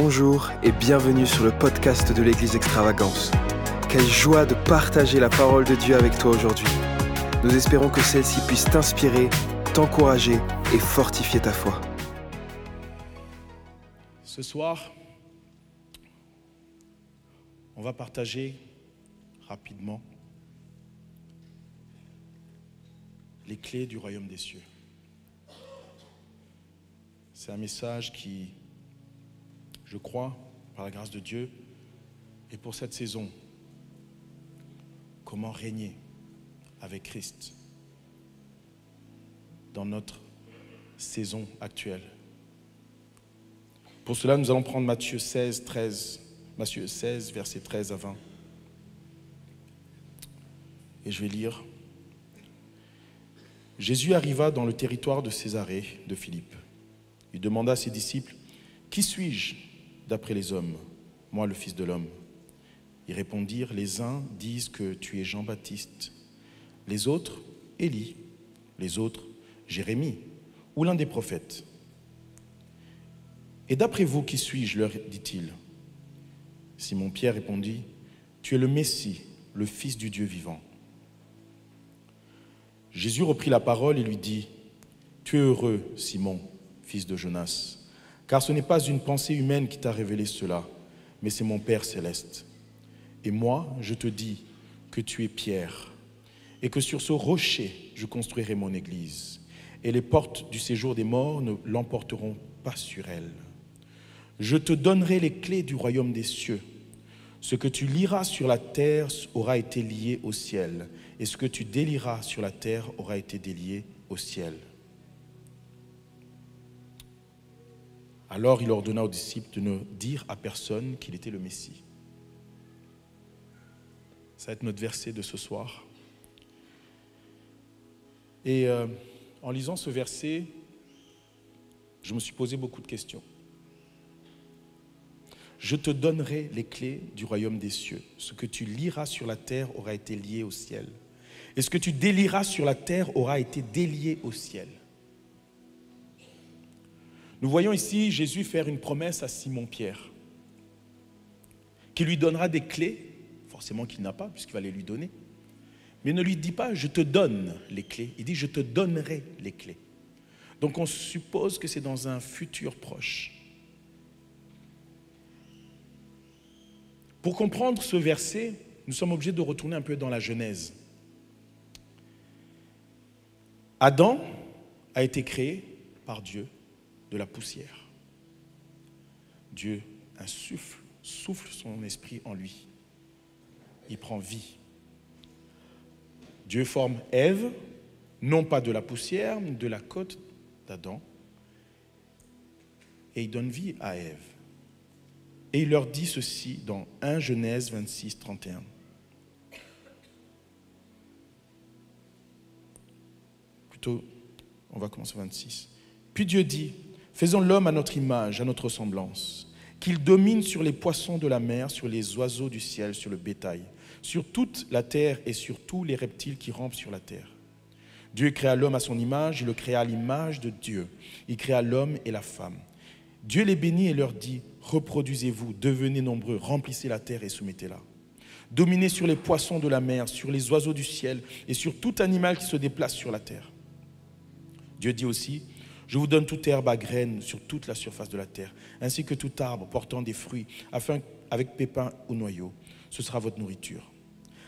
Bonjour et bienvenue sur le podcast de l'Église Extravagance. Quelle joie de partager la parole de Dieu avec toi aujourd'hui. Nous espérons que celle-ci puisse t'inspirer, t'encourager et fortifier ta foi. Ce soir, on va partager rapidement les clés du royaume des cieux. C'est un message qui, je crois, par la grâce de Dieu, et pour cette saison, comment régner avec Christ dans notre saison actuelle? Pour cela, nous allons prendre Matthieu 16, 13, Matthieu 16, versets 13 à 20. Et je vais lire. Jésus arriva dans le territoire de Césarée de Philippe. Il demanda à ses disciples, Qui suis-je? D'après les hommes, moi le Fils de l'homme Ils répondirent, Les uns disent que tu es Jean-Baptiste, les autres, Élie, les autres, Jérémie, ou l'un des prophètes. Et d'après vous, qui suis-je leur dit-il. Simon-Pierre répondit, Tu es le Messie, le Fils du Dieu vivant. Jésus reprit la parole et lui dit, Tu es heureux, Simon, fils de Jonas, car ce n'est pas une pensée humaine qui t'a révélé cela, mais c'est mon Père céleste. Et moi, je te dis que tu es Pierre, et que sur ce rocher, je construirai mon Église, et les portes du séjour des morts ne l'emporteront pas sur elle. Je te donnerai les clés du royaume des cieux. Ce que tu liras sur la terre aura été lié au ciel, et ce que tu délieras sur la terre aura été délié au ciel. Alors il ordonna aux disciples de ne dire à personne qu'il était le Messie. Ça va être notre verset de ce soir. Et euh, en lisant ce verset, je me suis posé beaucoup de questions. Je te donnerai les clés du royaume des cieux. Ce que tu liras sur la terre aura été lié au ciel. Et ce que tu délieras sur la terre aura été délié au ciel. Nous voyons ici Jésus faire une promesse à Simon-Pierre, qui lui donnera des clés, forcément qu'il n'a pas, puisqu'il va les lui donner. Mais ne lui dit pas, je te donne les clés. Il dit, je te donnerai les clés. Donc on suppose que c'est dans un futur proche. Pour comprendre ce verset, nous sommes obligés de retourner un peu dans la Genèse. Adam a été créé par Dieu de la poussière. Dieu insuffle, souffle son esprit en lui. Il prend vie. Dieu forme Ève, non pas de la poussière, mais de la côte d'Adam, et il donne vie à Ève. Et il leur dit ceci dans 1 Genèse 26, 31. Plutôt, on va commencer 26. Puis Dieu dit, faisons l'homme à notre image, à notre ressemblance, qu'il domine sur les poissons de la mer, sur les oiseaux du ciel, sur le bétail, sur toute la terre et sur tous les reptiles qui rampent sur la terre. Dieu créa l'homme à son image, il le créa à l'image de Dieu. Il créa l'homme et la femme. Dieu les bénit et leur dit, reproduisez-vous, devenez nombreux, remplissez la terre et soumettez-la. Dominez sur les poissons de la mer, sur les oiseaux du ciel et sur tout animal qui se déplace sur la terre. Dieu dit aussi, je vous donne toute herbe à graines sur toute la surface de la terre, ainsi que tout arbre portant des fruits, afin avec pépins ou noyaux, ce sera votre nourriture.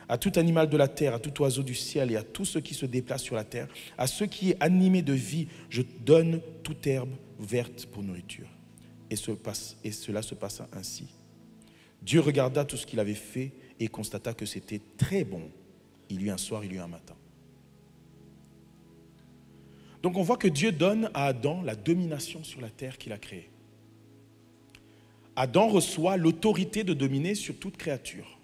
À tout animal de la terre, à tout oiseau du ciel et à tout ce qui se déplace sur la terre, à ce qui est animé de vie, je donne toute herbe verte pour nourriture. Et, et cela se passa ainsi. Dieu regarda tout ce qu'il avait fait et constata que c'était très bon. Il y eut un soir, il y eut un matin. Donc on voit que Dieu donne à Adam la domination sur la terre qu'il a créée. Adam reçoit l'autorité de dominer sur toute créature.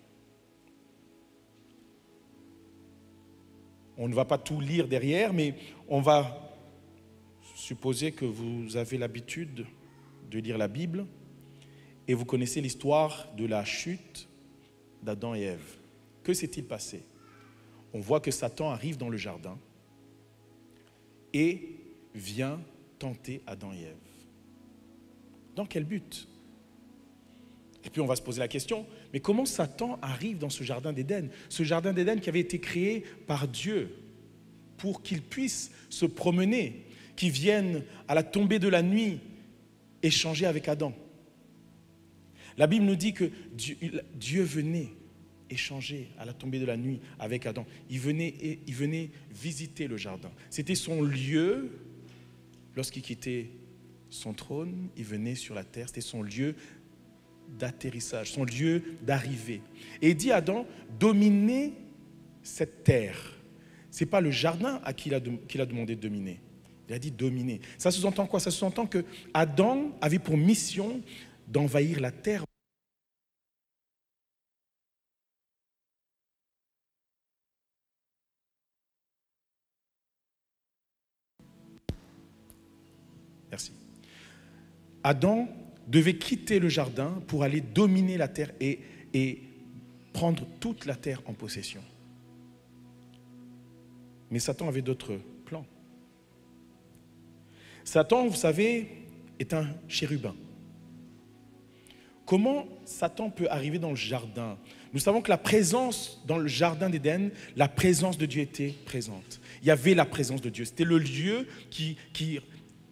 On ne va pas tout lire derrière, mais on va supposer que vous avez l'habitude de lire la Bible et vous connaissez l'histoire de la chute d'Adam et Ève. Que s'est-il passé? On voit que Satan arrive dans le jardin et vient tenter Adam et Ève. Dans quel but? Et puis on va se poser la question, mais comment Satan arrive dans ce jardin d'Éden? Ce jardin d'Éden qui avait été créé par Dieu pour qu'il puisse se promener, qu'il vienne à la tombée de la nuit échanger avec Adam. La Bible nous dit que Dieu, venait échanger à la tombée de la nuit avec Adam. Il venait, il venait visiter le jardin. C'était son lieu, lorsqu'il quittait son trône, il venait sur la terre, c'était son lieu d'atterrissage, son lieu d'arrivée. Et il dit à Adam, dominez cette terre. Ce n'est pas le jardin à qui il a, qu'il a demandé de dominer. Il a dit dominer. Ça sous-entend quoi? Ça sous-entend que Adam avait pour mission d'envahir la terre. Adam devait quitter le jardin pour aller dominer la terre et, prendre toute la terre en possession. Mais Satan avait d'autres plans. Satan, vous savez, est un chérubin. Comment Satan peut arriver dans le jardin? Nous savons que la présence dans le jardin d'Éden, la présence de Dieu était présente. Il y avait la présence de Dieu. C'était le lieu qui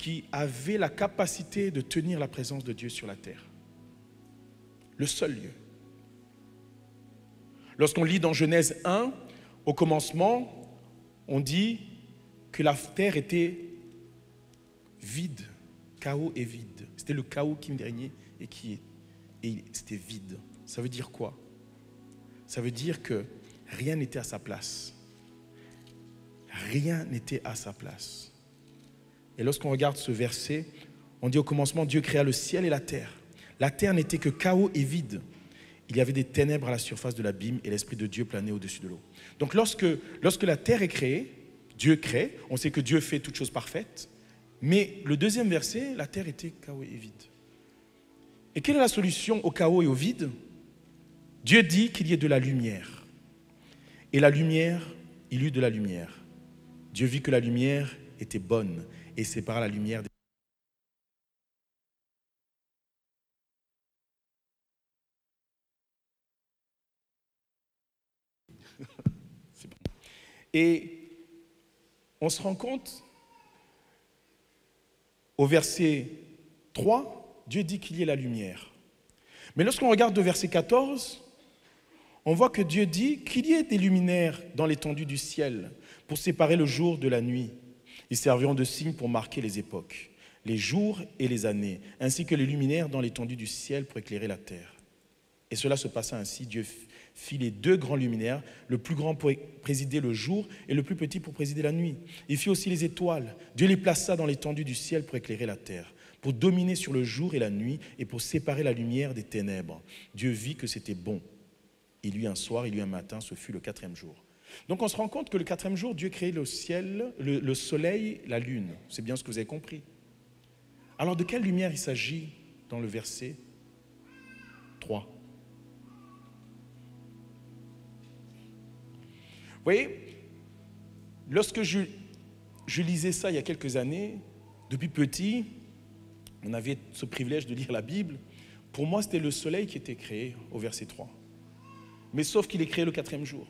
qui avait la capacité de tenir la présence de Dieu sur la terre. Le seul lieu. Lorsqu'on lit dans Genèse 1, au commencement, on dit que la terre était vide, chaos et vide. C'était le chaos qui me régnait et qui et c'était vide. Ça veut dire quoi? Ça veut dire que rien n'était à sa place. Rien n'était à sa place. Et lorsqu'on regarde ce verset, on dit au commencement, Dieu créa le ciel et la terre. La terre n'était que chaos et vide. Il y avait des ténèbres à la surface de l'abîme et l'Esprit de Dieu planait au-dessus de l'eau. Donc lorsque, lorsque la terre est créée, Dieu crée, on sait que Dieu fait toutes choses parfaites, mais le deuxième verset, la terre était chaos et vide. Et quelle est la solution au chaos et au vide? Dieu dit qu'il y ait de la lumière. Et la lumière, il eut de la lumière. Dieu vit que la lumière était bonne et sépare la lumière des Et on se rend compte, au verset 3, Dieu dit qu'il y ait la lumière. Mais lorsqu'on regarde au verset 14, on voit que Dieu dit qu'il y ait des luminaires dans l'étendue du ciel pour séparer le jour de la nuit ils serviront de signe pour marquer les époques, les jours et les années, ainsi que les luminaires dans l'étendue du ciel pour éclairer la terre. Et cela se passa ainsi. Dieu fit les deux grands luminaires, le plus grand pour présider le jour et le plus petit pour présider la nuit. Il fit aussi les étoiles. Dieu les plaça dans l'étendue du ciel pour éclairer la terre, pour dominer sur le jour et la nuit et pour séparer la lumière des ténèbres. Dieu vit que c'était bon. Il eut un soir, il eut un matin, ce fut le quatrième jour. Donc on se rend compte que le quatrième jour, Dieu crée le ciel, le, soleil, la lune. C'est bien ce que vous avez compris. Alors de quelle lumière il s'agit dans le verset 3 Vous voyez, lorsque je, je lisais ça il y a quelques années, depuis petit, on avait ce privilège de lire la Bible. Pour moi, c'était le soleil qui était créé au verset 3. Mais sauf qu'il est créé le quatrième jour.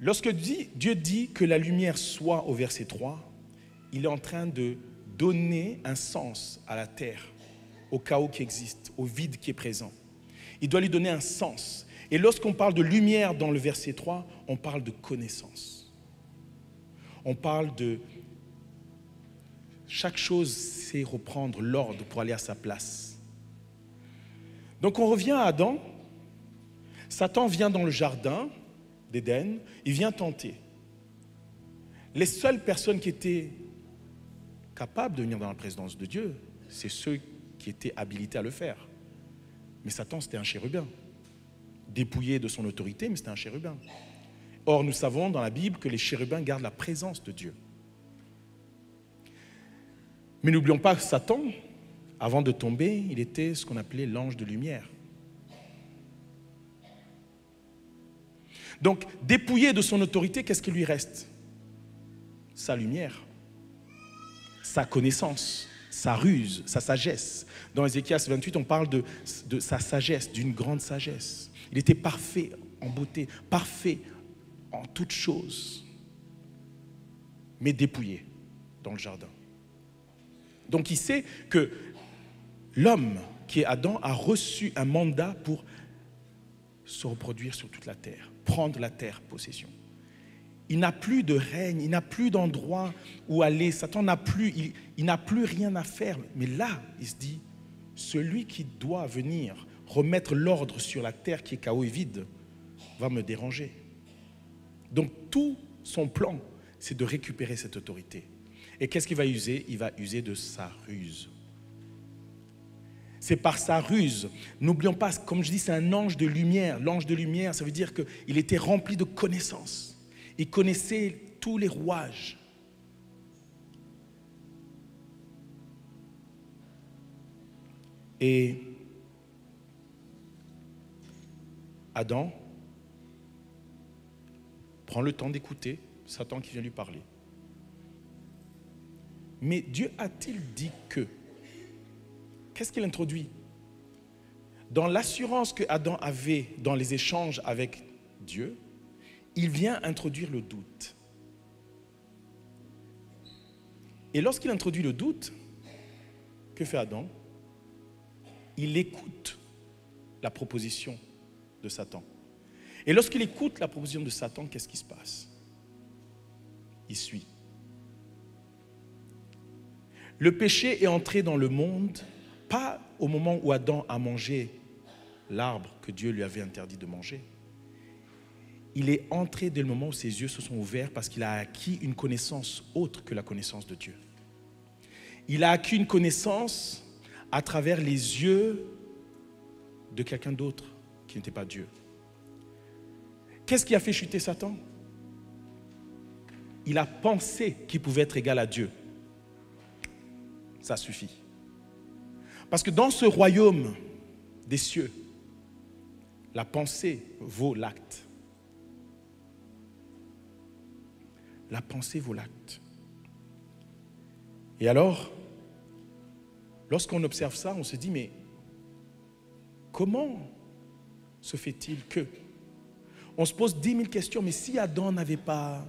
Lorsque Dieu dit que la lumière soit au verset 3, il est en train de donner un sens à la terre, au chaos qui existe, au vide qui est présent. Il doit lui donner un sens. Et lorsqu'on parle de lumière dans le verset 3, on parle de connaissance. On parle de chaque chose, c'est reprendre l'ordre pour aller à sa place. Donc on revient à Adam. Satan vient dans le jardin, d'Éden, il vient tenter. Les seules personnes qui étaient capables de venir dans la présence de Dieu, c'est ceux qui étaient habilités à le faire. Mais Satan, c'était un chérubin, dépouillé de son autorité, mais c'était un chérubin. Or, nous savons dans la Bible que les chérubins gardent la présence de Dieu. Mais n'oublions pas que Satan, avant de tomber, il était ce qu'on appelait l'ange de lumière. Donc, dépouillé de son autorité, qu'est-ce qui lui reste? Sa lumière. sa connaissance, sa ruse, sa sagesse. Dans Ézéchias 28, on parle de, de sa sagesse, d'une grande sagesse. Il était parfait en beauté, parfait en toutes choses, mais dépouillé dans le jardin. Donc il sait que l'homme qui est Adam a reçu un mandat pour se reproduire sur toute la terre, prendre la terre possession. Il n'a plus de règne, il n'a plus d'endroit où aller. Satan n'a plus, il, n'a plus rien à faire. Mais là, il se dit, celui qui doit venir remettre l'ordre sur la terre qui est chaos et vide va me déranger. Donc tout son plan, c'est de récupérer cette autorité. Et qu'est-ce qu'il va user? Il va user de sa ruse. C'est par sa ruse. N'oublions pas, comme je dis, c'est un ange de lumière. L'ange de lumière, ça veut dire qu'il était rempli de connaissances. Il connaissait tous les rouages. Et Adam prend le temps d'écouter Satan qui vient lui parler. Mais Dieu a-t-il dit que Qu'est-ce qu'il introduit? Dans l'assurance que Adam avait dans les échanges avec Dieu, il vient introduire le doute. Et lorsqu'il introduit le doute, que fait Adam? Il écoute la proposition de Satan. Et lorsqu'il écoute la proposition de Satan, qu'est-ce qui se passe? Il suit. Le péché est entré dans le monde pas au moment où Adam a mangé l'arbre que Dieu lui avait interdit de manger. Il est entré dès le moment où ses yeux se sont ouverts parce qu'il a acquis une connaissance autre que la connaissance de Dieu. Il a acquis une connaissance à travers les yeux de quelqu'un d'autre qui n'était pas Dieu. Qu'est-ce qui a fait chuter Satan? Il a pensé qu'il pouvait être égal à Dieu. Ça suffit. Parce que dans ce royaume des cieux, la pensée vaut l'acte. La pensée vaut l'acte. Et alors, lorsqu'on observe ça, on se dit, mais comment se fait-il que On se pose dix mille questions, mais si Adam n'avait pas...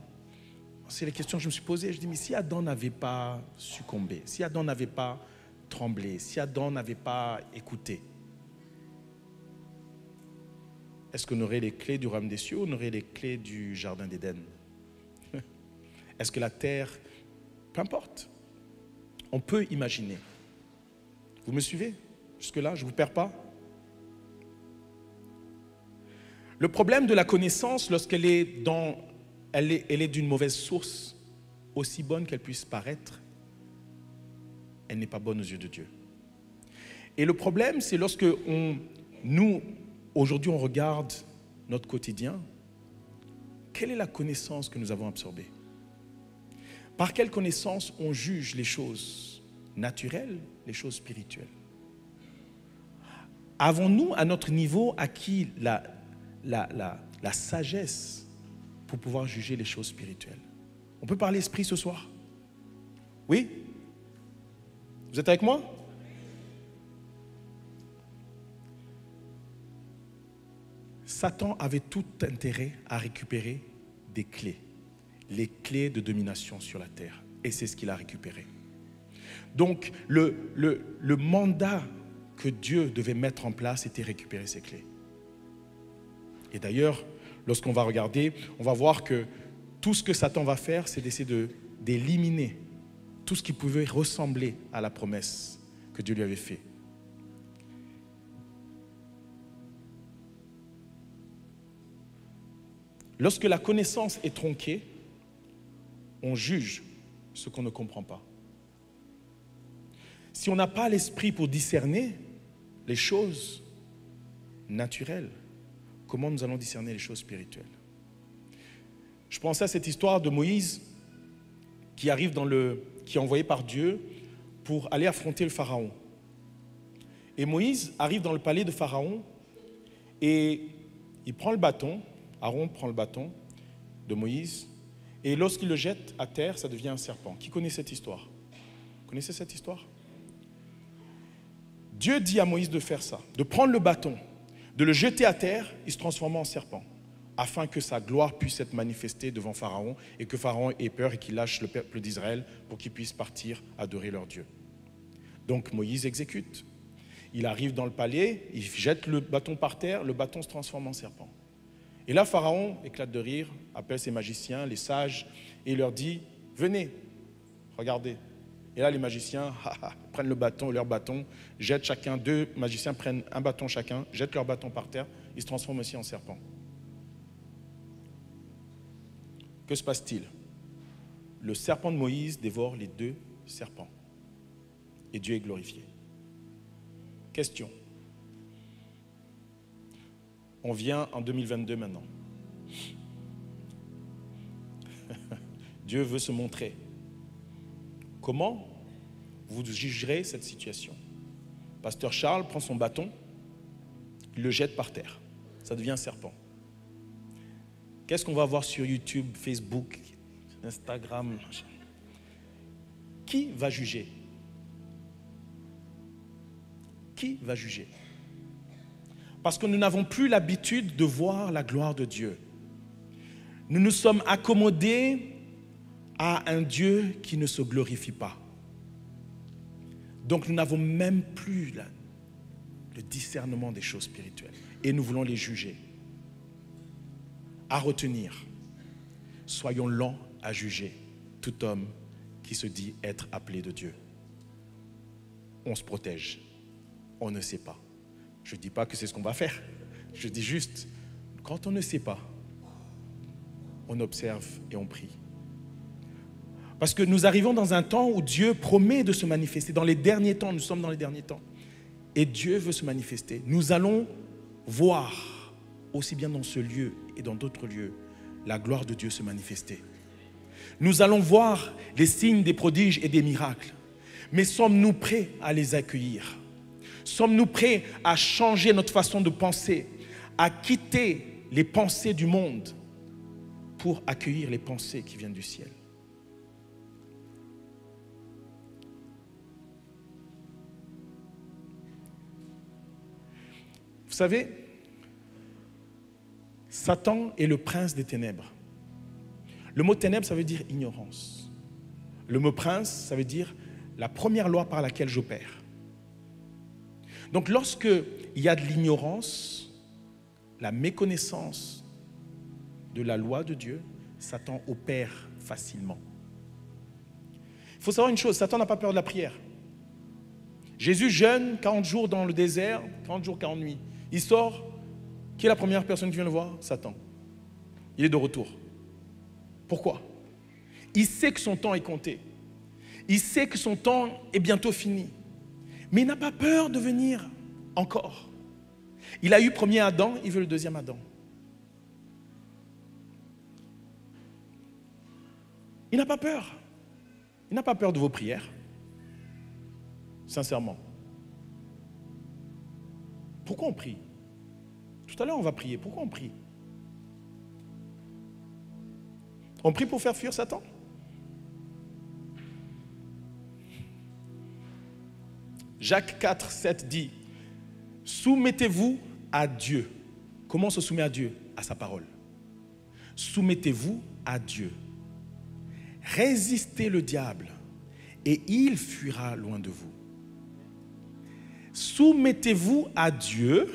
C'est les questions que je me suis posées. Je dis, mais si Adam n'avait pas succombé, si Adam n'avait pas tremblé, si Adam n'avait pas écouté, est-ce qu'on aurait les clés du royaume des cieux ou on aurait les clés du jardin d'Éden? Est-ce que la terre, peu importe, on peut imaginer. Vous me suivez? Jusque-là, je ne vous perds pas. Le problème de la connaissance, lorsqu'elle est, elle est d'une mauvaise source, aussi bonne qu'elle puisse paraître, elle n'est pas bonne aux yeux de Dieu. Et le problème, c'est lorsque nous, aujourd'hui, on regarde notre quotidien, quelle est la connaissance que nous avons absorbée? Par quelle connaissance on juge les choses naturelles, les choses spirituelles? Avons-nous, à notre niveau, acquis la, la, la, la sagesse pour pouvoir juger les choses spirituelles? On peut parler esprit ce soir? Oui? Vous êtes avec moi? Satan avait tout intérêt à récupérer des clés, les clés de domination sur la terre. Et c'est ce qu'il a récupéré. Donc le, mandat que Dieu devait mettre en place était récupérer ces clés. Et d'ailleurs, lorsqu'on va regarder, on va voir que tout ce que Satan va faire, c'est d'essayer d'éliminer tout ce qui pouvait ressembler à la promesse que Dieu lui avait faite. Lorsque la connaissance est tronquée, on juge ce qu'on ne comprend pas. Si on n'a pas l'esprit pour discerner les choses naturelles, comment nous allons discerner les choses spirituelles? Je pensais à cette histoire de Moïse qui arrive dans le, qui est envoyé par Dieu pour aller affronter le Pharaon. Et Moïse arrive dans le palais de Pharaon et il prend le bâton, Aaron prend le bâton de Moïse, et lorsqu'il le jette à terre, ça devient un serpent. Qui connaît cette histoire? Connaissez cette histoire? Dieu dit à Moïse de faire ça, de prendre le bâton, de le jeter à terre, il se transforme en serpent, afin que sa gloire puisse être manifestée devant Pharaon et que Pharaon ait peur et qu'il lâche le peuple d'Israël pour qu'ils puissent partir adorer leur Dieu. Donc Moïse exécute. Il arrive dans le palais, il jette le bâton par terre, le bâton se transforme en serpent. Et là, Pharaon éclate de rire, appelle ses magiciens, les sages, et leur dit, venez, regardez. Et là, les magiciens prennent le bâton, leur bâton, jettent chacun, deux magiciens prennent un bâton chacun, jettent leur bâton par terre, ils se transforment aussi en serpent. Que se passe-t-il? Le serpent de Moïse dévore les deux serpents. Et Dieu est glorifié. Question. On vient en 2022 maintenant. Dieu veut se montrer. Comment vous jugerez cette situation? Pasteur Charles prend son bâton, il le jette par terre. Ça devient un serpent. Qu'est-ce qu'on va voir sur YouTube, Facebook, Instagram Qui va juger? Qui va juger? Parce que nous n'avons plus l'habitude de voir la gloire de Dieu. Nous nous sommes accommodés à un Dieu qui ne se glorifie pas. Donc nous n'avons même plus le discernement des choses spirituelles et nous voulons les juger. À retenir, soyons lents à juger tout homme qui se dit être appelé de Dieu. On se protège, on ne sait pas. Je ne dis pas que c'est ce qu'on va faire. Je dis juste, quand on ne sait pas, on observe et on prie. Parce que nous arrivons dans un temps où Dieu promet de se manifester. Dans les derniers temps, nous sommes dans les derniers temps. Et Dieu veut se manifester. Nous allons voir, aussi bien dans ce lieu et dans d'autres lieux, la gloire de Dieu se manifester. Nous allons voir les signes des prodiges et des miracles. Mais sommes-nous prêts à les accueillir? Sommes-nous prêts à changer notre façon de penser, à quitter les pensées du monde pour accueillir les pensées qui viennent du ciel? Vous savez, Satan est le prince des ténèbres. Le mot ténèbres, ça veut dire ignorance. Le mot prince, ça veut dire la première loi par laquelle j'opère. Donc lorsque il y a de l'ignorance, la méconnaissance de la loi de Dieu, Satan opère facilement. Il faut savoir une chose, Satan n'a pas peur de la prière. Jésus jeûne 40 jours dans le désert, 40 jours, 40 nuits. Il sort. Qui est la première personne qui vient le voir? Satan. Il est de retour. Pourquoi? Il sait que son temps est compté. Il sait que son temps est bientôt fini. Mais il n'a pas peur de venir encore. Il a eu premier Adam, il veut le deuxième Adam. Il n'a pas peur. Il n'a pas peur de vos prières. Sincèrement. Pourquoi on prie? Tout à l'heure, on va prier. Pourquoi on prie? On prie pour faire fuir Satan? Jacques 4, 7 dit, soumettez-vous à Dieu. Comment on se soumet à Dieu? À sa parole. Soumettez-vous à Dieu. Résistez le diable et il fuira loin de vous. Soumettez-vous à Dieu,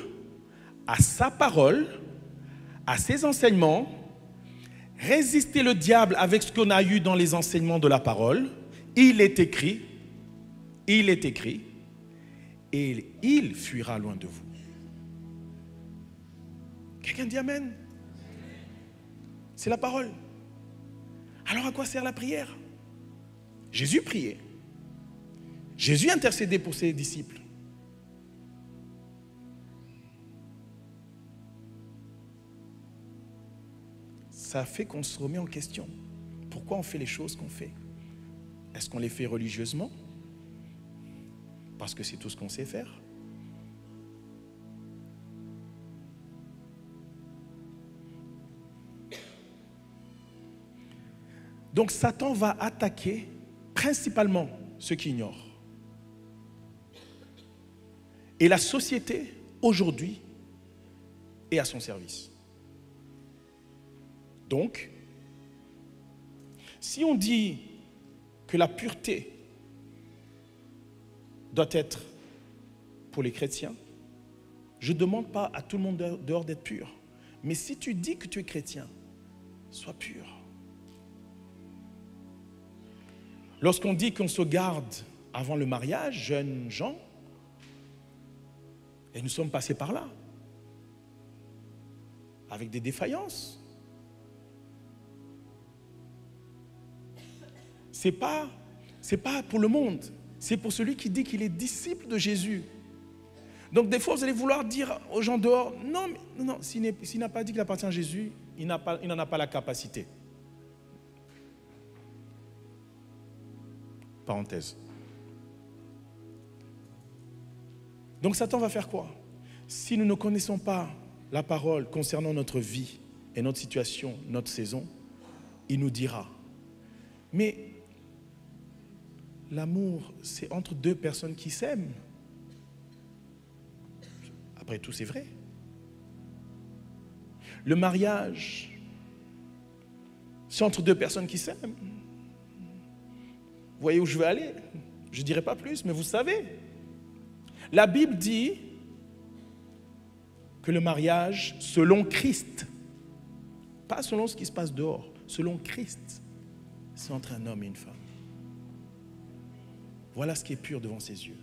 à sa parole, à ses enseignements. Résistez le diable avec ce qu'on a eu dans les enseignements de la parole. Il est écrit, il est écrit, et il fuira loin de vous. Quelqu'un dit Amen C'est la parole. Alors à quoi sert la prière? Jésus priait. Jésus intercédait pour ses disciples. Ça fait qu'on se remet en question. Pourquoi on fait les choses qu'on fait? Est-ce qu'on les fait religieusement? Parce que c'est tout ce qu'on sait faire Donc Satan va attaquer principalement ceux qui ignorent. Et la société, aujourd'hui, est à son service. Donc, si on dit que la pureté doit être pour les chrétiens, je ne demande pas à tout le monde dehors d'être pur. Mais si tu dis que tu es chrétien, sois pur. Lorsqu'on dit qu'on se garde avant le mariage, jeunes gens, et nous sommes passés par là, avec des défaillances. C'est pas c'est pas pour le monde, c'est pour celui qui dit qu'il est disciple de Jésus. Donc des fois, vous allez vouloir dire aux gens dehors, non, mais, non, s'il n'a pas dit qu'il appartient à Jésus, il n'en a, pas la capacité. Parenthèse. Donc Satan va faire quoi? Si nous ne connaissons pas la parole concernant notre vie et notre situation, notre saison, il nous dira. Mais l'amour, c'est entre deux personnes qui s'aiment. Après tout, c'est vrai. Le mariage, c'est entre deux personnes qui s'aiment. Vous voyez où je veux aller? Je ne dirai pas plus, mais vous savez. La Bible dit que le mariage, selon Christ, pas selon ce qui se passe dehors, selon Christ, c'est entre un homme et une femme. Voilà ce qui est pur devant ses yeux.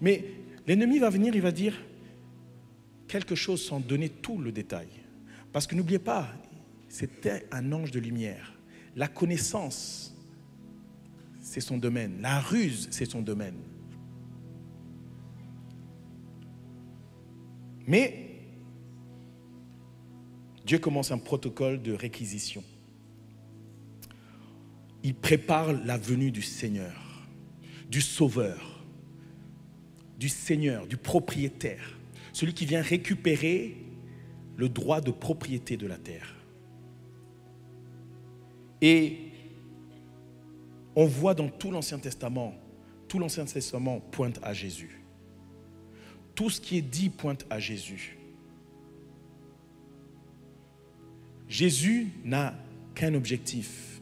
Mais l'ennemi va venir, il va dire quelque chose sans donner tout le détail. Parce que n'oubliez pas, c'était un ange de lumière. La connaissance, c'est son domaine. La ruse, c'est son domaine. Mais Dieu commence un protocole de réquisition. Il prépare la venue du Seigneur, du Sauveur, du Seigneur, du propriétaire, celui qui vient récupérer le droit de propriété de la terre. Et on voit dans tout l'Ancien Testament, tout l'Ancien Testament pointe à Jésus. Tout ce qui est dit pointe à Jésus. Jésus n'a qu'un objectif.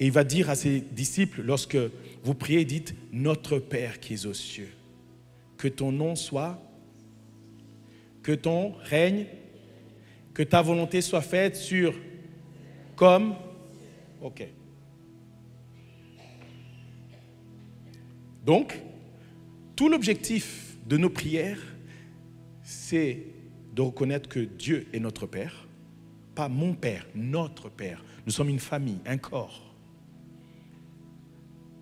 Et il va dire à ses disciples, lorsque vous priez, dites, Notre Père qui es aux cieux, que ton nom soit, que ton règne, que ta volonté soit faite sur, comme, ok. Donc, tout l'objectif de nos prières, c'est de reconnaître que Dieu est notre Père, pas mon Père, notre Père. Nous sommes une famille, un corps.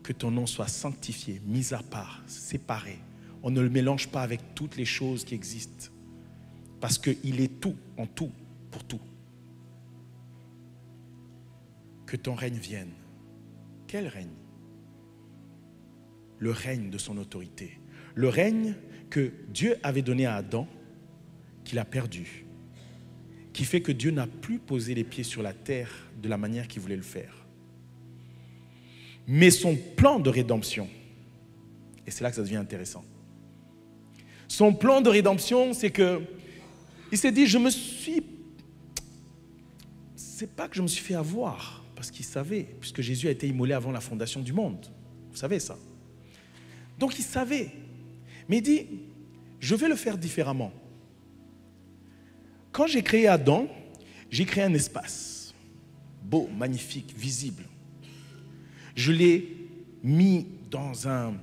Que ton nom soit sanctifié, mis à part, séparé. On ne le mélange pas avec toutes les choses qui existent. Parce qu'il est tout, en tout, pour tout. Que ton règne vienne. Quel règne? Le règne de son autorité le règne que Dieu avait donné à Adam, qu'il a perdu, qui fait que Dieu n'a plus posé les pieds sur la terre de la manière qu'il voulait le faire. Mais son plan de rédemption, et c'est là que ça devient intéressant, son plan de rédemption, c'est que il s'est dit, je me suis... C'est pas que je me suis fait avoir, parce qu'il savait, puisque Jésus a été immolé avant la fondation du monde. Vous savez ça. Donc il savait mais il dit, je vais le faire différemment. Quand j'ai créé Adam, j'ai créé un espace beau, magnifique, visible. Je l'ai mis dans un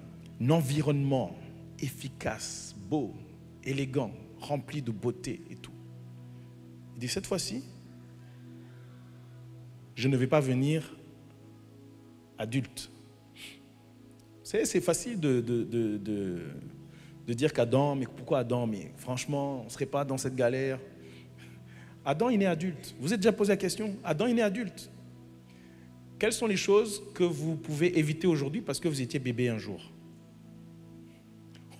environnement efficace, beau, élégant, rempli de beauté et tout. Il dit, cette fois-ci, je ne vais pas venir adulte. C'est facile de, de de dire qu'Adam, mais pourquoi Adam? Mais franchement, on ne serait pas dans cette galère. Adam, il est adulte. Vous êtes déjà posé la question Adam, il est adulte. Quelles sont les choses que vous pouvez éviter aujourd'hui parce que vous étiez bébé un jour?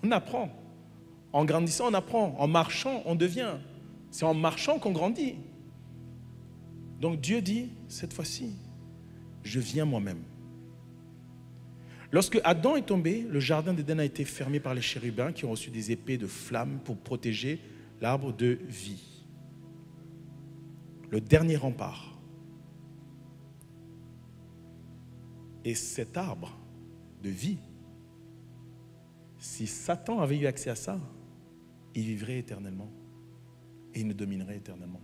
On apprend. En grandissant, on apprend. En marchant, on devient. C'est en marchant qu'on grandit. Donc Dieu dit, cette fois-ci, je viens moi-même. Lorsque Adam est tombé, le jardin d'Éden a été fermé par les chérubins qui ont reçu des épées de flammes pour protéger l'arbre de vie. Le dernier rempart. Et cet arbre de vie, si Satan avait eu accès à ça, il vivrait éternellement et il ne dominerait éternellement.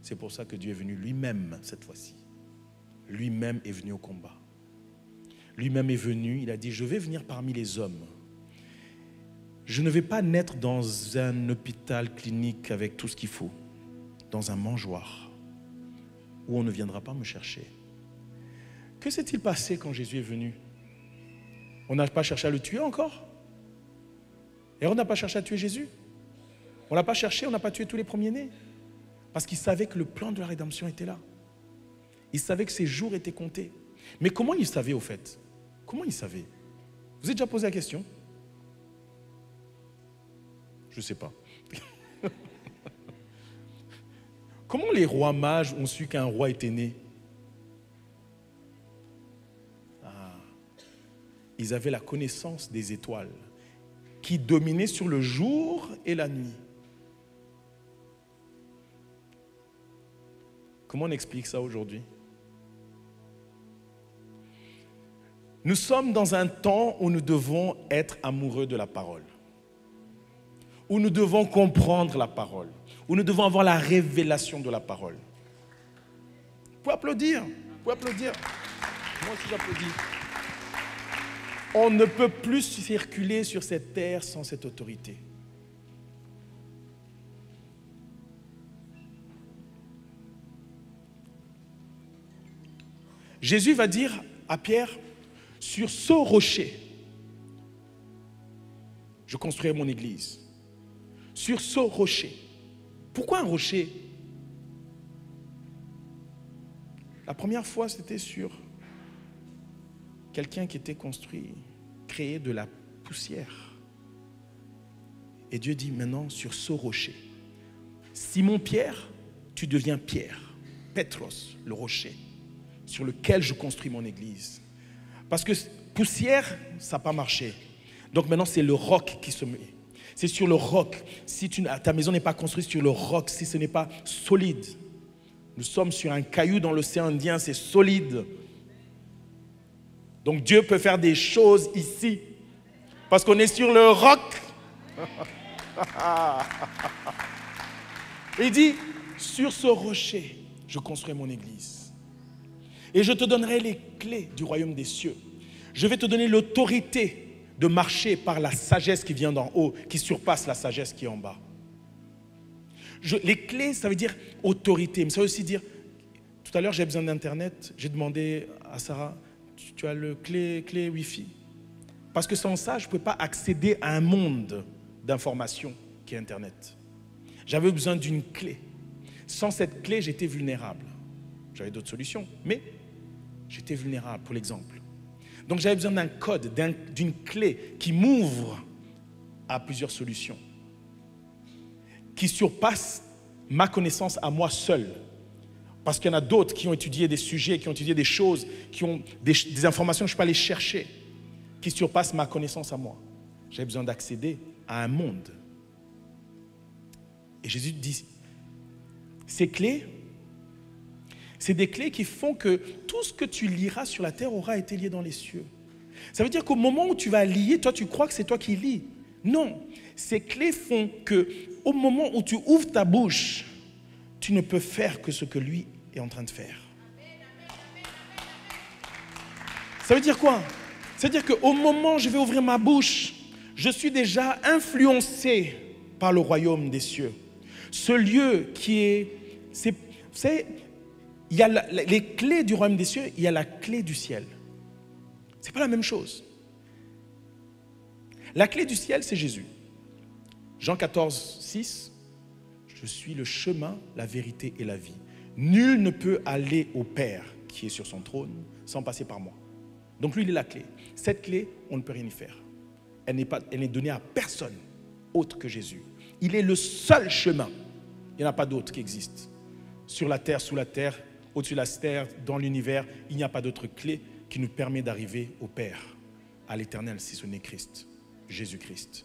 C'est pour ça que Dieu est venu lui-même cette fois-ci. Lui-même est venu au combat. Lui-même est venu, il a dit, je vais venir parmi les hommes. Je ne vais pas naître dans un hôpital clinique avec tout ce qu'il faut, dans un mangeoir, où on ne viendra pas me chercher. Que s'est-il passé quand Jésus est venu? On n'a pas cherché à le tuer encore? Et on n'a pas cherché à tuer Jésus? On n'a pas cherché, on n'a pas tué tous les premiers-nés? Parce qu'il savait que le plan de la rédemption était là. Il savait que ses jours étaient comptés. Mais comment il savait au fait? Comment il savait? Vous avez déjà posé la question? Je ne sais pas. Comment les rois mages ont su qu'un roi était né? Ils avaient la connaissance des étoiles qui dominaient sur le jour et la nuit. Comment on explique ça aujourd'hui? Nous sommes dans un temps où nous devons être amoureux de la parole, où nous devons comprendre la parole, où nous devons avoir la révélation de la parole. Vous pouvez applaudir, vous pouvez applaudir. Moi aussi j'applaudis. On ne peut plus circuler sur cette terre sans cette autorité. Jésus va dire à Pierre, sur ce rocher, je construirai mon église. Sur ce rocher. Pourquoi un rocher? La première fois, c'était sur quelqu'un qui était construit, créé de la poussière. Et Dieu dit maintenant sur ce rocher, Simon-Pierre, tu deviens Pierre, Petros, le rocher, sur lequel je construis mon église. Parce que poussière, ça n'a pas marché. Donc maintenant, c'est le roc qui se met. C'est sur le roc. Si ta maison n'est pas construite sur le roc, si ce n'est pas solide. Nous sommes sur un caillou dans l'océan Indien, c'est solide. Donc Dieu peut faire des choses ici. Parce qu'on est sur le roc. Il dit, sur ce rocher, je construis mon église. Et je te donnerai les clés du royaume des cieux. Je vais te donner l'autorité de marcher par la sagesse qui vient d'en haut, qui surpasse la sagesse qui est en bas. les clés, ça veut dire autorité, mais ça veut aussi dire, tout à l'heure j'ai besoin d'Internet, j'ai demandé à Sarah, tu, as le clé, clé Wi-Fi Parce que sans ça, je ne peux pas accéder à un monde d'information qui est Internet. J'avais besoin d'une clé. Sans cette clé, j'étais vulnérable. J'avais d'autres solutions, mais j'étais vulnérable, pour l'exemple. Donc j'avais besoin d'un code, d'une clé qui m'ouvre à plusieurs solutions, qui surpasse ma connaissance à moi seul. Parce qu'il y en a d'autres qui ont étudié des sujets, qui ont étudié des choses, qui ont des, informations que je peux aller chercher, qui surpassent ma connaissance à moi. J'avais besoin d'accéder à un monde. Et Jésus dit, ces clés, c'est des clés qui font que tout ce que tu liras sur la terre aura été lié dans les cieux. Ça veut dire qu'au moment où tu vas lier, toi tu crois que c'est toi qui lis. Non, ces clés font que au moment où tu ouvres ta bouche, tu ne peux faire que ce que lui est en train de faire. Ça veut dire quoi? Ça veut dire qu'au moment où je vais ouvrir ma bouche, je suis déjà influencé par le royaume des cieux. Ce lieu qui est, c'est, il y a les clés du royaume des cieux, il y a la clé du ciel. Ce n'est pas la même chose. La clé du ciel, c'est Jésus. Jean 14, 6, je suis le chemin, la vérité et la vie. Nul ne peut aller au Père qui est sur son trône sans passer par moi. Donc lui, il est la clé. Cette clé, on ne peut rien y faire. Elle n'est, pas, donnée à personne autre que Jésus. Il est le seul chemin. Il n'y en a pas d'autre qui existe. Sur la terre, sous la terre, au-dessus de la terre, dans l'univers, il n'y a pas d'autre clé qui nous permet d'arriver au Père, à l'éternel, si ce n'est Christ, Jésus-Christ.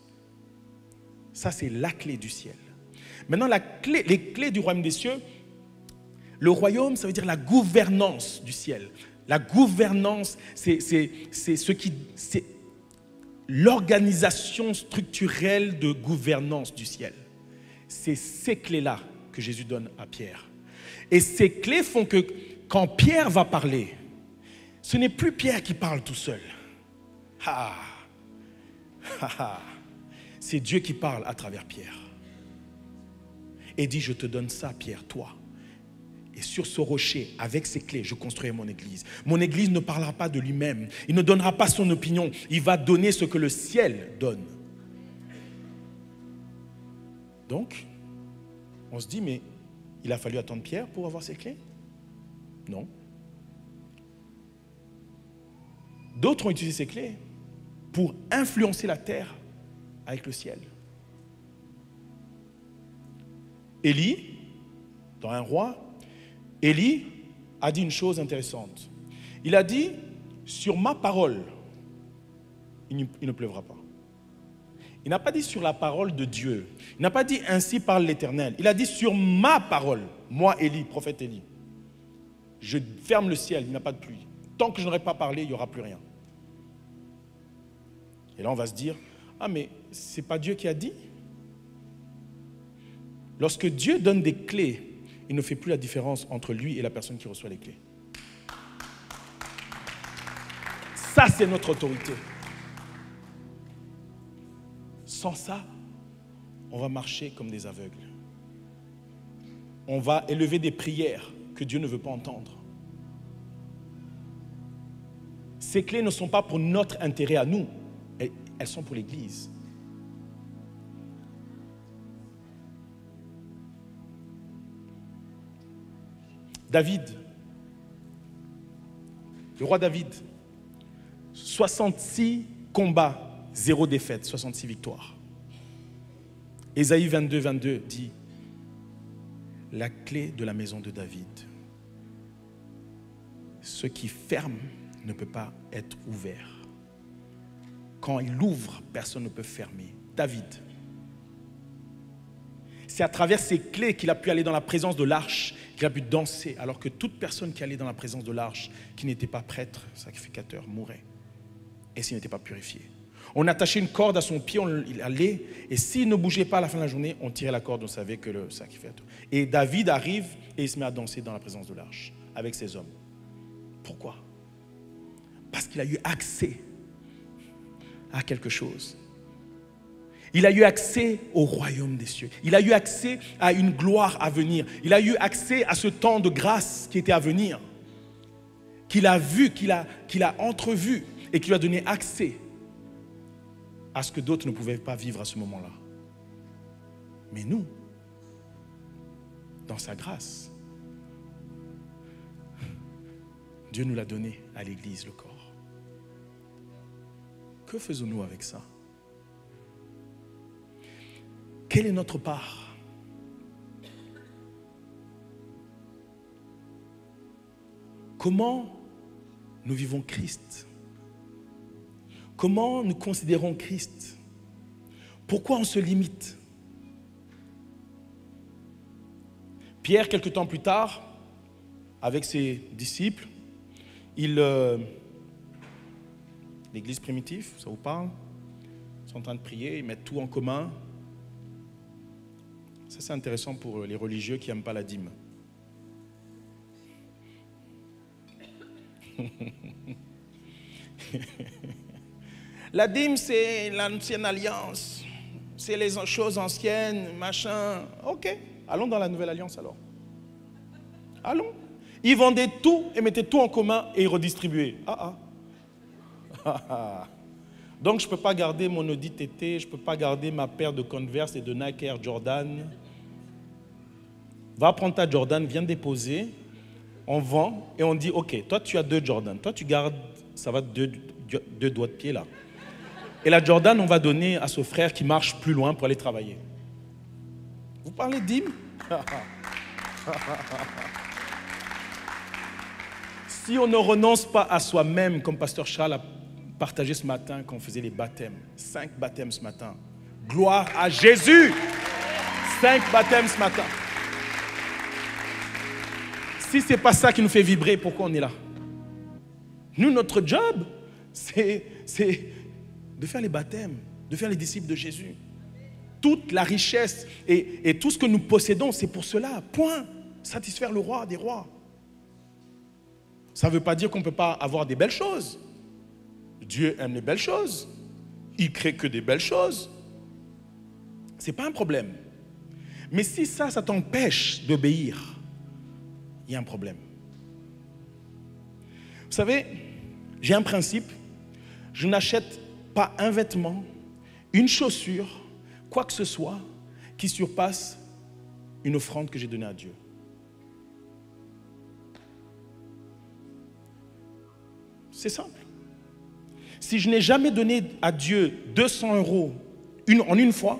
Ça, c'est la clé du ciel. Maintenant, la clé, les clés du royaume des cieux, le royaume, ça veut dire la gouvernance du ciel. La gouvernance, c'est ce qui, c'est l'organisation structurelle de gouvernance du ciel. C'est ces clés-là que Jésus donne à Pierre. Et ces clés font que quand Pierre va parler, ce n'est plus Pierre qui parle tout seul. Ah, ah, ah. C'est Dieu qui parle à travers Pierre. Et dit, je te donne ça, Pierre, toi. Et sur ce rocher, avec ces clés, je construirai mon église. Mon église ne parlera pas de lui-même. Il ne donnera pas son opinion. Il va donner ce que le ciel donne. Donc, on se dit, mais il a fallu attendre Pierre pour avoir ces clés? Non. D'autres ont utilisé ces clés pour influencer la terre avec le ciel. Élie, dans un roi, Élie a dit une chose intéressante. Il a dit, sur ma parole, il ne pleuvra pas. Il n'a pas dit sur la parole de Dieu. Il n'a pas dit ainsi parle l'Éternel. Il a dit sur ma parole, moi Élie, prophète Élie. Je ferme le ciel, il n'y a pas de pluie. Tant que je n'aurai pas parlé, il n'y aura plus rien. Et là, on va se dire, ah mais c'est pas Dieu qui a dit? Lorsque Dieu donne des clés, il ne fait plus la différence entre lui et la personne qui reçoit les clés. Ça, c'est notre autorité. Sans ça, on va marcher comme des aveugles. On va élever des prières que Dieu ne veut pas entendre. Ces clés ne sont pas pour notre intérêt à nous, elles sont pour l'Église. David, le roi David, 66 combats Zéro défaite, 66 victoires. Ésaïe 22, 22 dit, la clé de la maison de David, ce qui ferme ne peut pas être ouvert. Quand il ouvre, personne ne peut fermer. David, c'est à travers ces clés qu'il a pu aller dans la présence de l'arche, qu'il a pu danser, alors que toute personne qui allait dans la présence de l'arche, qui n'était pas prêtre, sacrificateur, mourait, et s'il n'était pas purifié. On attachait une corde à son pied, on, il allait, et s'il ne bougeait pas à la fin de la journée, on tirait la corde, on savait que le sacrificateur. Et David arrive et il se met à danser dans la présence de l'arche avec ses hommes. Pourquoi? Parce qu'il a eu accès à quelque chose. Il a eu accès au royaume des cieux. Il a eu accès à une gloire à venir. Il a eu accès à ce temps de grâce qui était à venir, qu'il a vu, qu'il a, entrevu et qui lui a donné accès à ce que d'autres ne pouvaient pas vivre à ce moment-là. Mais nous, dans sa grâce, Dieu nous l'a donné à l'Église, le corps. Que faisons-nous avec ça? Quelle est notre part? Comment nous vivons Christ? Comment nous considérons Christ? Pourquoi on se limite? Pierre, quelque temps plus tard, avec ses disciples, euh, l'église primitive, ça vous parle? Ils sont en train de prier, ils mettent tout en commun. C'est intéressant pour les religieux qui n'aiment pas la dîme. La dîme, c'est l'ancienne alliance. C'est les choses anciennes, machin. Ok, allons dans la nouvelle alliance alors. Allons. Ils vendaient tout et mettaient tout en commun et ils redistribuaient. Ah ah. Donc je ne peux pas garder mon Audi TT, je ne peux pas garder ma paire de Converse et de Nike Air Jordan. Va prendre ta Jordan, viens déposer, on vend et on dit, ok, toi tu as deux Jordan, toi tu gardes, ça va deux, doigts de pied là. Et la Jordan, on va donner à ce frère qui marche plus loin pour aller travailler. Vous parlez d'hymne? Si on ne renonce pas à soi-même, comme Pasteur Charles a partagé ce matin quand on faisait les baptêmes, cinq baptêmes ce matin. Gloire à Jésus. Cinq baptêmes ce matin. Si ce n'est pas ça qui nous fait vibrer, pourquoi on est là? Nous, notre job, c'est de faire les baptêmes, de faire les disciples de Jésus. Toute la richesse et, tout ce que nous possédons, c'est pour cela. Point. Satisfaire le roi des rois. Ça ne veut pas dire qu'on ne peut pas avoir des belles choses. Dieu aime les belles choses. Il crée que des belles choses. Ce n'est pas un problème. Mais si ça, ça t'empêche d'obéir, il y a un problème. Vous savez, j'ai un principe. Je n'achète pas un vêtement, une chaussure, quoi que ce soit qui surpasse une offrande que j'ai donnée à Dieu. C'est simple. Si je n'ai jamais donné à Dieu 200 euros en une fois,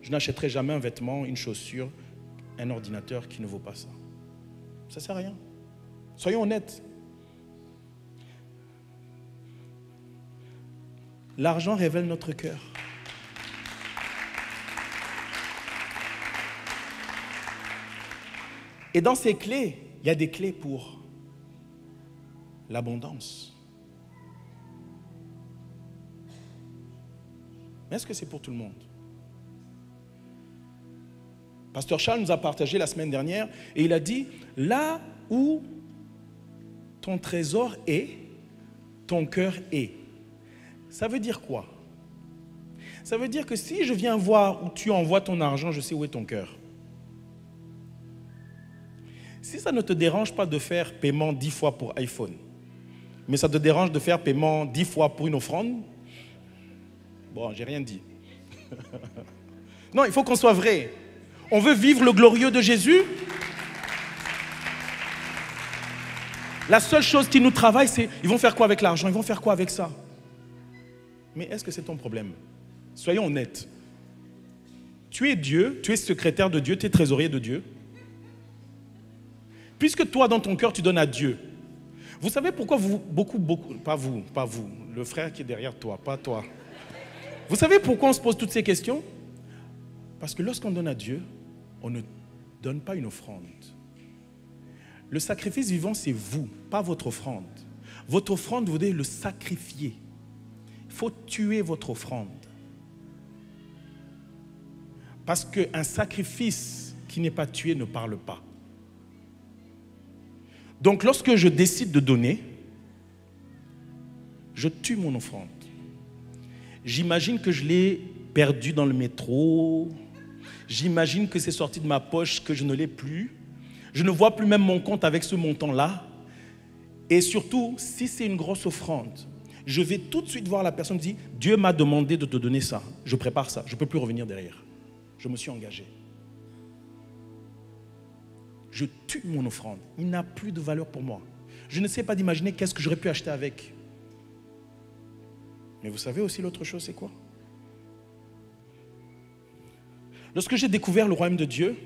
je n'achèterai jamais un vêtement, une chaussure, un ordinateur qui ne vaut pas ça. Ça ne sert à rien. Soyons honnêtes. L'argent révèle notre cœur. Et dans ces clés, il y a des clés pour l'abondance. Mais est-ce que c'est pour tout le monde? Pasteur Charles nous a partagé la semaine dernière et il a dit, là où ton trésor est, ton cœur est. Ça veut dire quoi? Ça veut dire que si je viens voir où tu envoies ton argent, je sais où est ton cœur. Si ça ne te dérange pas de faire paiement dix fois pour iPhone, mais ça te dérange de faire paiement dix fois pour une offrande, bon, j'ai rien dit. non, il faut qu'on soit vrai. On veut vivre le glorieux de Jésus. La seule chose qui nous travaille, c'est ils vont faire quoi avec l'argent? Ils vont faire quoi avec ça? Mais est-ce que c'est ton problème? Soyons honnêtes. Tu es Dieu, tu es secrétaire de Dieu, tu es trésorier de Dieu. Puisque toi, dans ton cœur, tu donnes à Dieu. Vous savez pourquoi vous, beaucoup, beaucoup, pas vous, pas vous, le frère qui est derrière toi, pas toi. Vous savez pourquoi on se pose toutes ces questions? Parce que lorsqu'on donne à Dieu, on ne donne pas une offrande. Le sacrifice vivant, c'est vous, pas votre offrande. Votre offrande, vous devez le sacrifier. Il faut tuer votre offrande. Parce qu'un sacrifice qui n'est pas tué ne parle pas. Donc lorsque je décide de donner, je tue mon offrande. J'imagine que je l'ai perdu dans le métro. J'imagine que c'est sorti de ma poche, que je ne l'ai plus. Je ne vois plus même mon compte avec ce montant-là. Et surtout, si c'est une grosse offrande, je vais tout de suite voir la personne qui dit, Dieu m'a demandé de te donner ça. Je prépare ça. Je ne peux plus revenir derrière. Je me suis engagé. Je tue mon offrande. Il n'a plus de valeur pour moi. Je ne sais pas d'imaginer qu'est-ce que j'aurais pu acheter avec. Mais vous savez aussi l'autre chose, c'est quoi? Lorsque j'ai découvert le royaume de Dieu,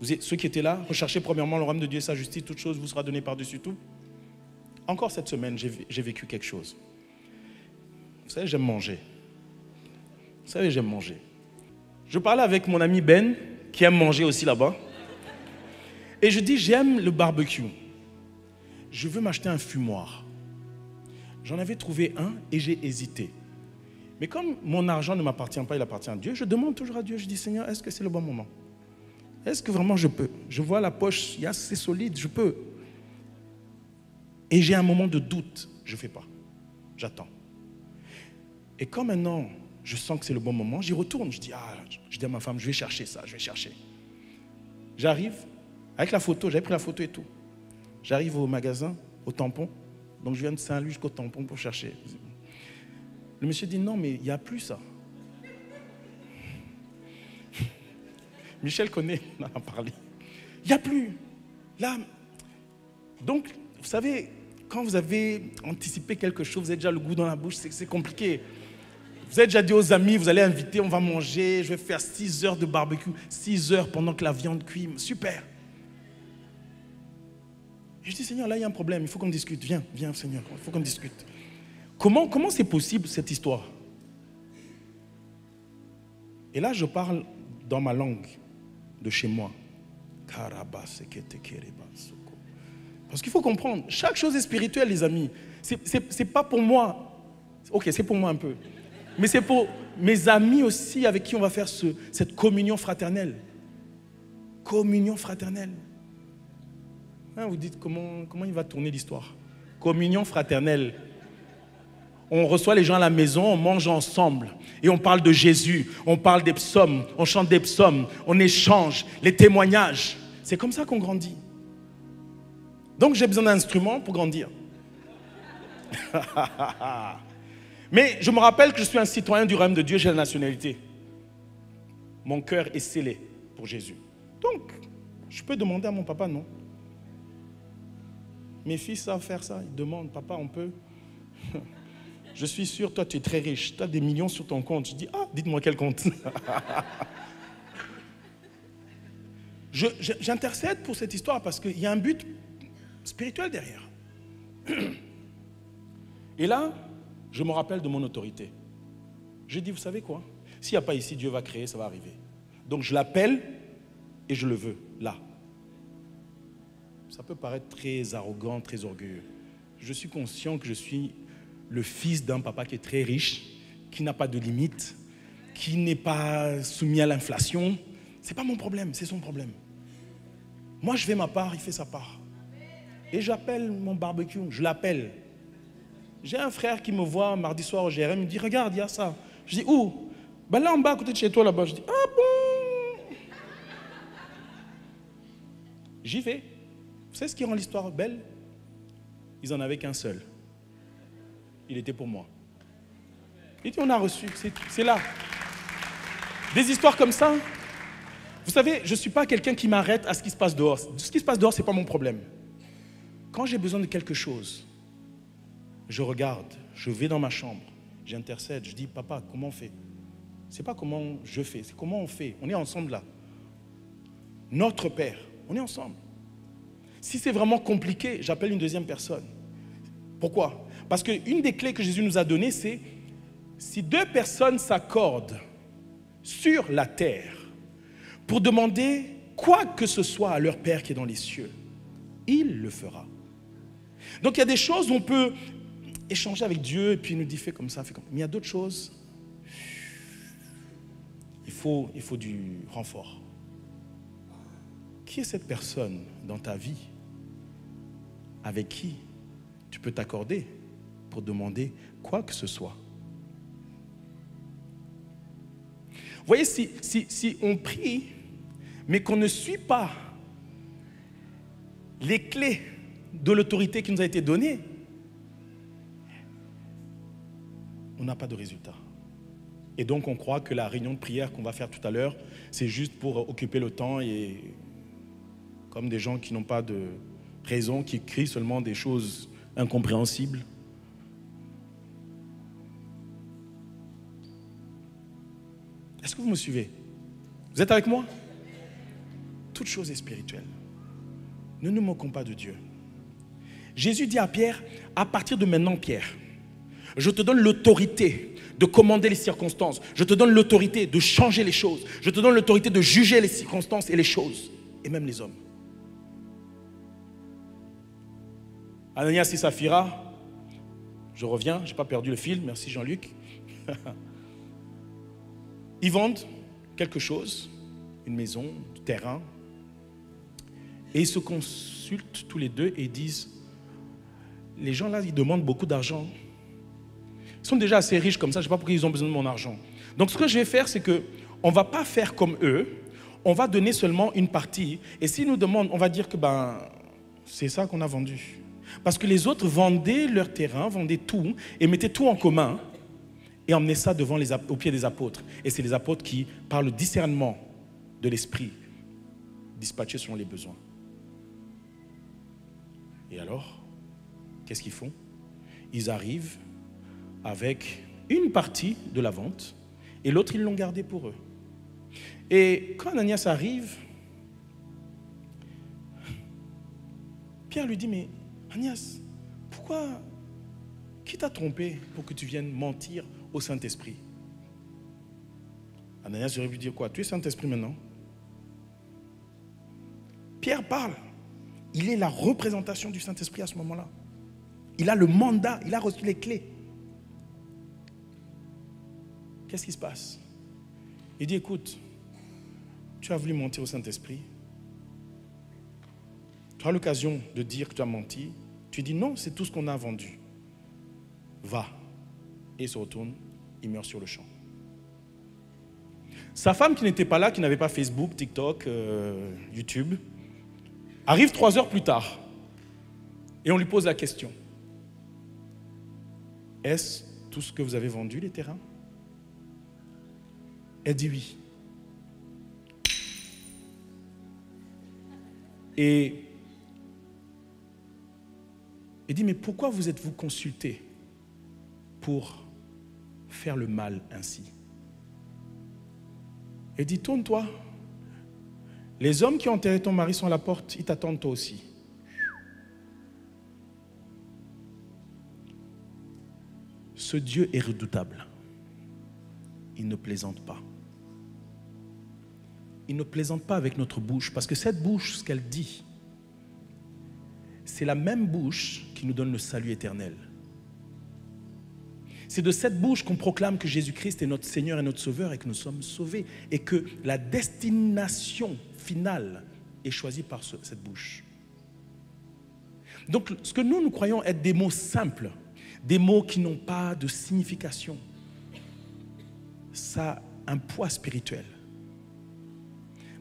vous ceux qui étaient là, recherchez premièrement le royaume de Dieu et sa justice, toute chose vous sera donnée par-dessus tout. Encore cette semaine, j'ai vécu quelque chose. Vous savez, j'aime manger. Vous savez, j'aime manger. Je parlais avec mon ami Ben, qui aime manger aussi là-bas. Et je dis, j'aime le barbecue. Je veux m'acheter un fumoir. J'en avais trouvé un et j'ai hésité. Mais comme mon argent ne m'appartient pas, il appartient à Dieu, je demande toujours à Dieu, je dis Seigneur, est-ce que c'est le bon moment? Est-ce que vraiment je peux? Je vois la poche, c'est solide, je peux. Et j'ai un moment de doute, je ne fais pas. J'attends. Et quand maintenant je sens que c'est le bon moment, j'y retourne. Je dis, ah, je dis à ma femme, je vais chercher ça, je vais chercher. J'arrive, avec la photo, j'avais pris la photo et tout. J'arrive au magasin, au tampon, donc je viens de Saint-Louis jusqu'au tampon pour chercher. Le monsieur dit non, mais il n'y a plus ça. Michel connaît, on a parlé. Il n'y a plus. Là, donc, vous savez, quand vous avez anticipé quelque chose, vous avez déjà le goût dans la bouche, c'est compliqué. Vous avez déjà dit aux amis, vous allez inviter, on va manger, je vais faire 6 heures de barbecue, 6 heures pendant que la viande cuit. Super. Je dis, Seigneur, là, il y a un problème, il faut qu'on discute. Viens, viens, Seigneur, il faut qu'on discute. Comment, c'est possible cette histoire? Et là, je parle dans ma langue de chez moi. Parce qu'il faut comprendre, chaque chose est spirituelle, les amis. Ce n'est pas pour moi. Ok, c'est pour moi un peu. Mais c'est pour mes amis aussi avec qui on va faire cette communion fraternelle. Communion fraternelle. Hein, vous dites comment il va tourner l'histoire? Communion fraternelle. On reçoit les gens à la maison, on mange ensemble et on parle de Jésus, on parle des psaumes, on chante des psaumes, on échange les témoignages. C'est comme ça qu'on grandit. Donc j'ai besoin d'instruments pour grandir. Mais je me rappelle que je suis un citoyen du royaume de Dieu, j'ai la nationalité. Mon cœur est scellé pour Jésus. Donc, je peux demander à mon papa, non Mes fils savent faire ça. Ils demandent, papa, on peut Je suis sûr, toi, tu es très riche. Tu as des millions sur ton compte. Je dis, ah, dites-moi quel compte. J'intercède pour cette histoire parce qu'il y a un but spirituel derrière. Et là, je me rappelle de mon autorité. Je dis, vous savez quoi? S'il n'y a pas ici, Dieu va créer, ça va arriver. Donc je l'appelle et je le veux, là. Ça peut paraître très arrogant, très orgueilleux. Je suis conscient que je suis le fils d'un papa qui est très riche, qui n'a pas de limite, qui n'est pas soumis à l'inflation. Ce n'est pas mon problème, c'est son problème. Moi, je fais ma part, il fait sa part. Et j'appelle mon barbecue, je l'appelle. J'ai un frère qui me voit mardi soir au GRM, il me dit Regarde, il y a ça. Je dis Où? Ben Là en bas, à côté de chez toi, là-bas. Je dis Ah bon? J'y vais. Savez ce qui rend l'histoire belle Ils en avaient qu'un seul. Il était pour moi. Il dit On a reçu, c'est là. Des histoires comme ça. Vous savez, je ne suis pas quelqu'un qui m'arrête à ce qui se passe dehors. Ce qui se passe dehors, ce n'est pas mon problème. Quand j'ai besoin de quelque chose, je regarde, je vais dans ma chambre, j'intercède, je dis, papa, comment on fait? C'est pas comment je fais, c'est comment on fait. On est ensemble là. Notre Père, on est ensemble. Si c'est vraiment compliqué, j'appelle une deuxième personne. Pourquoi? Parce qu'une des clés que Jésus nous a données, c'est si deux personnes s'accordent sur la terre pour demander quoi que ce soit à leur Père qui est dans les cieux, il le fera. Donc il y a des choses où on peut échanger avec Dieu et puis il nous dit fais comme ça, fais comme ça. Mais il y a d'autres choses. Il faut, il faut du renfort. Qui est cette personne dans ta vie avec qui tu peux t'accorder pour demander quoi que ce soit Vous voyez, si, si, si on prie, mais qu'on ne suit pas les clés de l'autorité qui nous a été donnée, on n'a pas de résultat. Et donc on croit que la réunion de prière qu'on va faire tout à l'heure, c'est juste pour occuper le temps et comme des gens qui n'ont pas de raison, qui crient seulement des choses incompréhensibles. Vous me suivez Vous êtes avec moi Toute chose est spirituelle. Ne nous moquons pas de Dieu. Jésus dit à Pierre, à partir de maintenant, Pierre, je te donne l'autorité de commander les circonstances. Je te donne l'autorité de changer les choses. Je te donne l'autorité de juger les circonstances et les choses, et même les hommes. Ananias et Saphira, je reviens, je n'ai pas perdu le fil, merci Jean-Luc. Ils vendent quelque chose, une maison, du terrain, et ils se consultent tous les deux et disent, les gens là, ils demandent beaucoup d'argent. Ils sont déjà assez riches comme ça, je ne sais pas pourquoi ils ont besoin de mon argent. Donc ce que je vais faire, c'est que on ne va pas faire comme eux, on va donner seulement une partie. Et s'ils nous demandent, on va dire que ben, c'est ça qu'on a vendu. Parce que les autres vendaient leur terrain, vendaient tout, et mettaient tout en commun, et emmenaient ça devant les, au pied des apôtres. Et c'est les apôtres qui, par le discernement de l'esprit, dispatchaient selon les besoins. Et alors, qu'est-ce qu'ils font? Ils arrivent avec une partie de la vente et l'autre, ils l'ont gardé pour eux. Et quand Ananias arrive, Pierre lui dit, mais Agnès, pourquoi, qui t'a trompé pour que tu viennes mentir? Au Saint-Esprit Ananias aurait pu dire quoi? Tu es Saint-Esprit maintenant? Pierre parle. Il est la représentation du Saint-Esprit à ce moment-là. Il a le mandat, il a reçu les clés. Qu'est-ce qui se passe? Il dit, écoute, tu as voulu mentir au Saint-Esprit. Tu as l'occasion de dire que tu as menti. Tu dis, non, c'est tout ce qu'on a vendu. Va. Il se retourne, il meurt sur le champ. Sa femme qui n'était pas là, qui n'avait pas Facebook, TikTok, euh, YouTube, arrive trois heures plus tard et on lui pose la question. Est-ce tout ce que vous avez vendu, les terrains? Elle dit oui. Et elle dit, mais pourquoi vous êtes-vous consulté pour faire le mal ainsi Elle dit, tourne-toi. Les hommes qui ont enterré ton mari sont à la porte, ils t'attendent toi aussi. Ce Dieu est redoutable. Il ne plaisante pas. Il ne plaisante pas avec notre bouche, parce que cette bouche, ce qu'elle dit, c'est la même bouche qui nous donne le salut éternel. C'est de cette bouche qu'on proclame que Jésus-Christ est notre Seigneur et notre Sauveur et que nous sommes sauvés et que la destination finale est choisie par cette bouche. Donc ce que nous, nous croyons être des mots simples, des mots qui n'ont pas de signification, ça a un poids spirituel.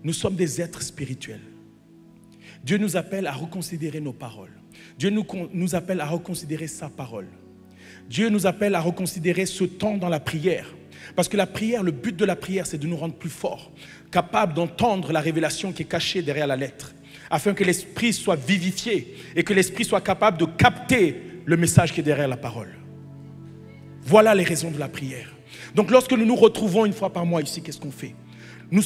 Nous sommes des êtres spirituels. Dieu nous appelle à reconsidérer nos paroles. Dieu nous, nous appelle à reconsidérer sa parole. Dieu nous appelle à reconsidérer ce temps dans la prière. Parce que la prière, le but de la prière, c'est de nous rendre plus forts, capables d'entendre la révélation qui est cachée derrière la lettre, afin que l'esprit soit vivifié et que l'esprit soit capable de capter le message qui est derrière la parole. Voilà les raisons de la prière. Donc lorsque nous nous retrouvons une fois par mois ici, qu'est-ce qu'on fait? Nous,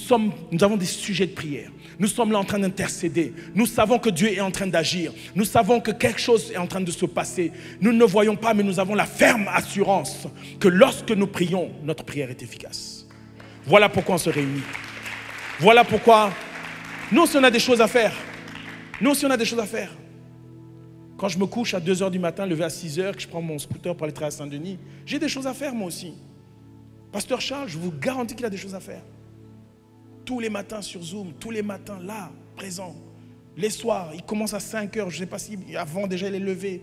avons des sujets de prière. Nous sommes là en train d'intercéder. Nous savons que Dieu est en train d'agir. Nous savons que quelque chose est en train de se passer. Nous ne voyons pas, mais nous avons la ferme assurance que lorsque nous prions, notre prière est efficace. Voilà pourquoi on se réunit. Voilà pourquoi nous aussi on a des choses à faire. Nous aussi on a des choses à faire. Quand je me couche à 2h du matin, levé à 6h, que je prends mon scooter pour aller travailler à Saint-Denis, j'ai des choses à faire moi aussi. Pasteur Charles, je vous garantis qu'il a des choses à faire. Tous les matins sur Zoom, tous les matins là, présent. Les soirs, il commence à 5 heures, je ne sais pas si avant déjà il est levé.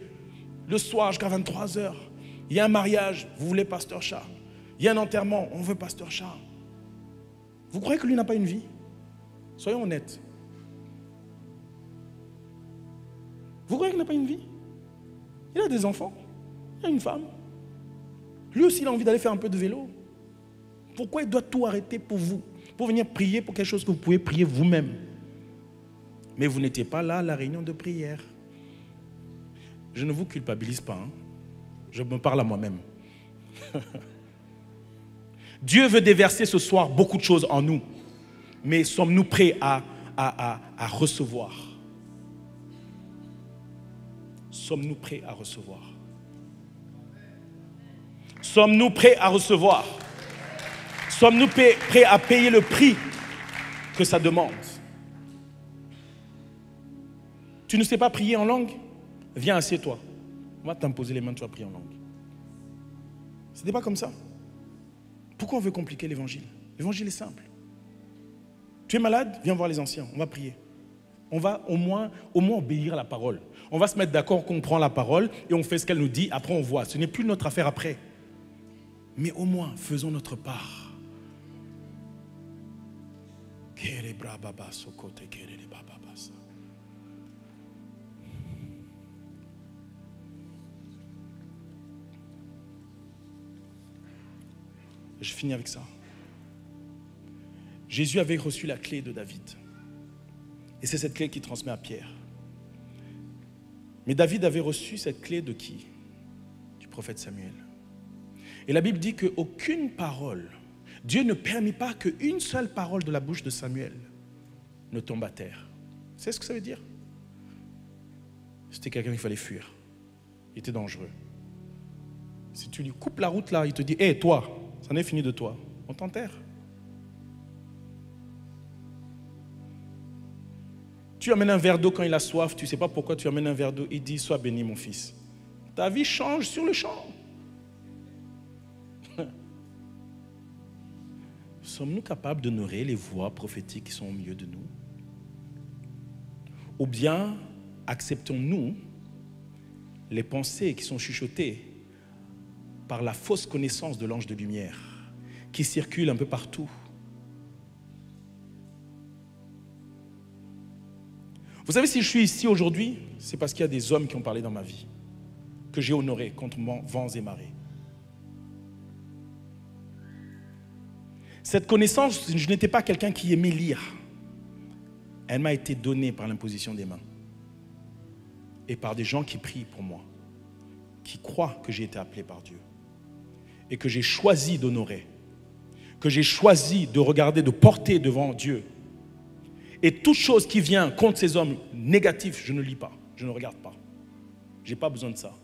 Le soir jusqu'à 23 heures. Il y a un mariage, vous voulez Pasteur Charles. Il y a un enterrement, on veut Pasteur Charles. Vous croyez que lui n'a pas une vie? Soyons honnêtes. Vous croyez qu'il n'a pas une vie? Il a des enfants, il a une femme. Lui aussi, il a envie d'aller faire un peu de vélo. Pourquoi il doit tout arrêter pour vous? Pour venir prier pour quelque chose que vous pouvez prier vous-même. Mais vous n'étiez pas là à la réunion de prière. Je ne vous culpabilise pas. Hein. Je me parle à moi-même. Dieu veut déverser ce soir beaucoup de choses en nous. Mais sommes-nous prêts à, à, à recevoir? Sommes-nous prêts à recevoir? Sommes-nous prêts à recevoir? Sommes-nous prêts à payer le prix que ça demande Tu ne sais pas prier en langue Viens, assieds-toi. On va t'imposer les mains, tu vas prier en langue. Ce n'était pas comme ça. Pourquoi on veut compliquer l'évangile L'évangile est simple. Tu es malade Viens voir les anciens, on va prier. On va au moins, au moins obéir à la parole. On va se mettre d'accord qu'on prend la parole et on fait ce qu'elle nous dit, après on voit. Ce n'est plus notre affaire après. Mais au moins, faisons notre part. Je finis avec ça. Jésus avait reçu la clé de David. Et c'est cette clé qu'il transmet à Pierre. Mais David avait reçu cette clé de qui? Du prophète Samuel. Et la Bible dit qu'aucune parole Dieu ne permit pas qu'une seule parole de la bouche de Samuel ne tombe à terre. C'est ce que ça veut dire? C'était quelqu'un qu'il fallait fuir. Il était dangereux. Si tu lui coupes la route là, il te dit Hé, toi, ça n'est fini de toi. On t'enterre. Tu amènes un verre d'eau quand il a soif, tu ne sais pas pourquoi tu amènes un verre d'eau, il dit Sois béni, mon fils. Ta vie change sur le champ. Sommes-nous capables d'honorer les voix prophétiques qui sont au milieu de nous? Ou bien acceptons-nous les pensées qui sont chuchotées par la fausse connaissance de l'ange de lumière qui circule un peu partout? Vous savez, si je suis ici aujourd'hui, c'est parce qu'il y a des hommes qui ont parlé dans ma vie, que j'ai honoré contre vents et marées. Cette connaissance, je n'étais pas quelqu'un qui aimait lire. Elle m'a été donnée par l'imposition des mains et par des gens qui prient pour moi, qui croient que j'ai été appelé par Dieu et que j'ai choisi d'honorer, que j'ai choisi de regarder, de porter devant Dieu. Et toute chose qui vient contre ces hommes négatifs, je ne lis pas, je ne regarde pas. Je n'ai pas besoin de ça.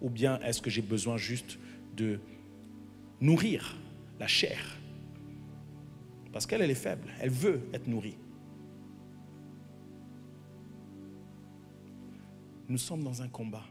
Ou bien est-ce que j'ai besoin juste de nourrir la chair. Parce qu'elle, elle est faible. Elle veut être nourrie. Nous sommes dans un combat.